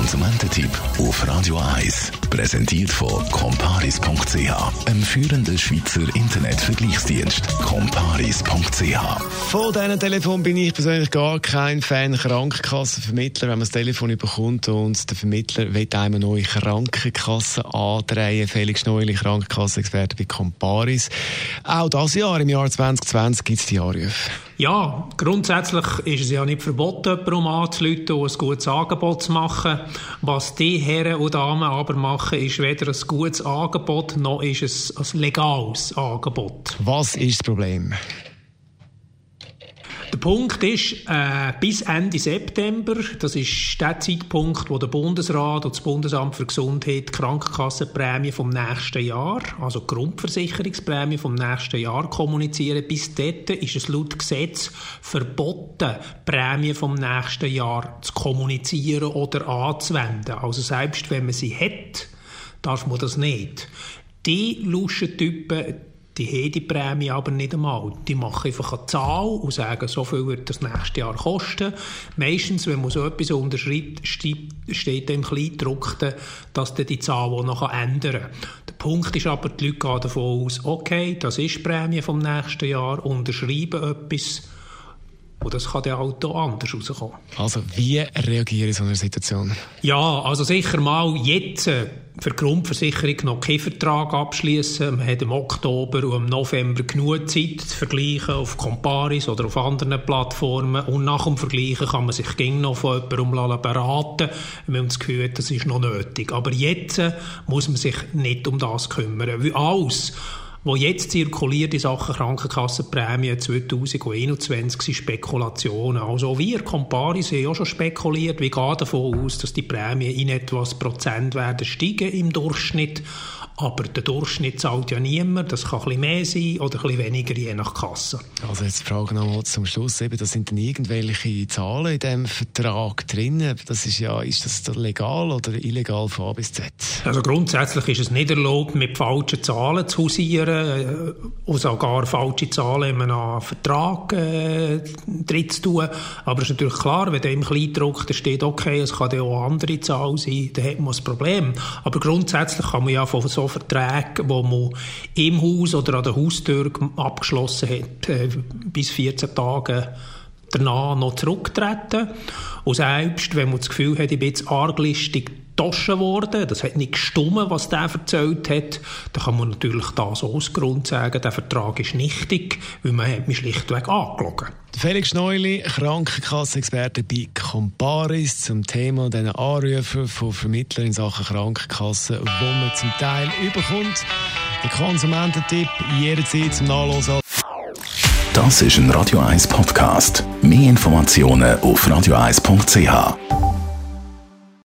Konsumententipp auf Radio 1 präsentiert von comparis.ch, einem führenden Schweizer Internetvergleichsdienst. comparis.ch. Von diesem Telefon bin ich persönlich gar kein Fan Krankenkassenvermittler, wenn man das Telefon bekommt und der Vermittler will einem eine neue Krankenkasse andrehen. Felix Neuli, Krankenkassenexperte bei Comparis. Auch dieses Jahr, im Jahr 2020, gibt es die Anrufe. Ja, grundsätzlich ist es ja nicht verboten, jemanden anzuleiten und ein gutes Angebot zu machen. Was die Herren und Damen aber machen, ist weder ein gutes Angebot, noch ist es ein legales Angebot. Was ist das Problem? Der Punkt ist, äh, bis Ende September, das ist der Zeitpunkt, wo der Bundesrat und das Bundesamt für Gesundheit die Krankenkassenprämie vom nächsten Jahr, also die Grundversicherungsprämie vom nächsten Jahr kommunizieren. Bis dort ist es laut Gesetz verboten, Prämie vom nächsten Jahr zu kommunizieren oder anzuwenden. Also selbst wenn man sie hat, darf man das nicht. Die Luschentypen, die haben die Prämie aber nicht einmal. Die machen einfach eine Zahl und sagen, so viel wird das nächste Jahr kosten. Meistens, wenn man so etwas unterschreibt, steht im Kleingedruckten, dass dann die Zahl auch noch ändern kann. Der Punkt ist aber, die Leute gehen davon aus, okay, das ist die Prämie vom nächsten Jahr, unterschreiben etwas, und das kann dann halt auch anders rauskommen. Also, wie reagiere ich in so einer Situation? Ja, also sicher mal jetzt äh, für die Grundversicherung noch keinen Vertrag abschließen. Man hat im Oktober und im November genug Zeit zu vergleichen auf Comparis oder auf anderen Plattformen. Und nach dem Vergleichen kann man sich gegen noch von jemandem beraten, wenn man das Gefühl hat, das ist noch nötig. Aber jetzt äh, muss man sich nicht um das kümmern. Wie alles wo jetzt zirkuliert in Sachen Krankenkassenprämie 2021 sind Spekulationen. Also wir, Comparis, haben ja schon spekuliert, wir gehen davon aus, dass die Prämien in etwas Prozent werden steigen im Durchschnitt. Aber der Durchschnitt zahlt ja niemand. Das kann ein bisschen mehr sein oder ein bisschen weniger, je nach Kasse. Also jetzt die Frage nochmal zum Schluss. Eben, das sind dann irgendwelche Zahlen in diesem Vertrag drin. Das ist ja, ist das legal oder illegal von A bis Z? Also grundsätzlich ist es nicht erlaubt, mit falschen Zahlen zu hausieren äh, und sogar falsche Zahlen in einem Vertrag äh, drin zu tun. Aber es ist natürlich klar, wenn da im Kleindruck da steht, okay, es kann auch andere Zahlen sein, dann hat man ein Problem. Aber grundsätzlich kann man ja von so Verträge, die man im Haus oder an der Haustür abgeschlossen hat, äh, bis 14 Tage danach noch zurücktreten. Und selbst, wenn man das Gefühl hat, ich bin jetzt arglistig getauscht worden, das hat nicht gestummen, was der erzählt hat, dann kann man natürlich das aus Grund sagen, der Vertrag ist nichtig, weil man hat mich schlichtweg angelogen. Felix Schneuli, Krankenkassenexperte bei Comparis zum Thema dieser Anrufe von Vermittlern in Sachen Krankenkassen, wo man zum Teil überkommt. Der Konsumententipp jederzeit zum Nachlesen. Das ist ein Radio 1 Podcast. Mehr Informationen auf radio1.ch.